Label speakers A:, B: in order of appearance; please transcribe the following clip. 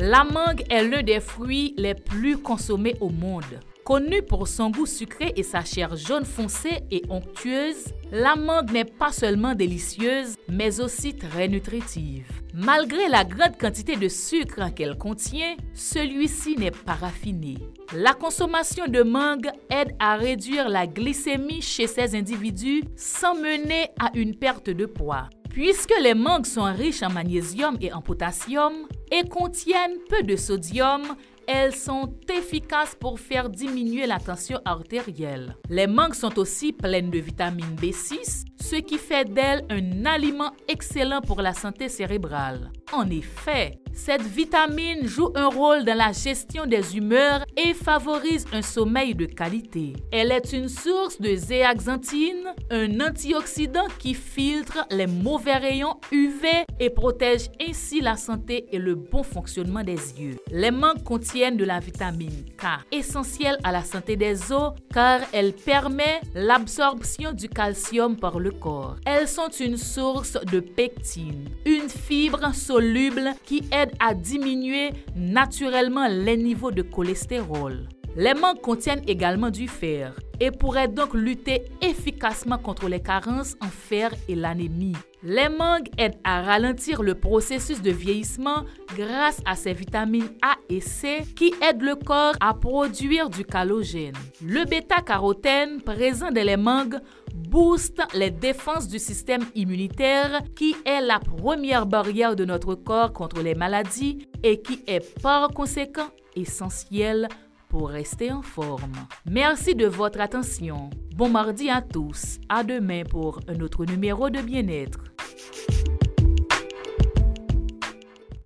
A: La mangue est l'un des fruits les plus consommés au monde. Connue pour son goût sucré et sa chair jaune foncée et onctueuse, la mangue n'est pas seulement délicieuse, mais aussi très nutritive. Malgré la grande quantité de sucre qu'elle contient, celui-ci n'est pas raffiné. La consommation de mangue aide à réduire la glycémie chez ces individus sans mener à une perte de poids. Puisque les mangues sont riches en magnésium et en potassium et contiennent peu de sodium, elles sont efficaces pour faire diminuer la tension artérielle. Les mangues sont aussi pleines de vitamine B6, ce qui fait d'elles un aliment excellent pour la santé cérébrale. En effet, cette vitamine joue un rôle dans la gestion des humeurs et favorise un sommeil de qualité. Elle est une source de zéaxanthine, un antioxydant qui filtre les mauvais rayons UV et protège ainsi la santé et le bon fonctionnement des yeux. Les mangues contiennent de la vitamine K, essentielle à la santé des os car elle permet l'absorption du calcium par le Elles sont une source de pectine, une fibre soluble qui aide à diminuer naturellement les niveaux de cholestérol. Les mangues contiennent également du fer et pourraient donc lutter efficacement contre les carences en fer et l'anémie. Les mangues aident à ralentir le processus de vieillissement grâce à ces vitamines A et C qui aident le corps à produire du collagène. Le bêta-carotène présent dans les mangues booste les défenses du système immunitaire qui est la première barrière de notre corps contre les maladies et qui est par conséquent essentiel pour rester en forme. Merci de votre attention. Bon mardi à tous. À demain pour un autre numéro de bien-être.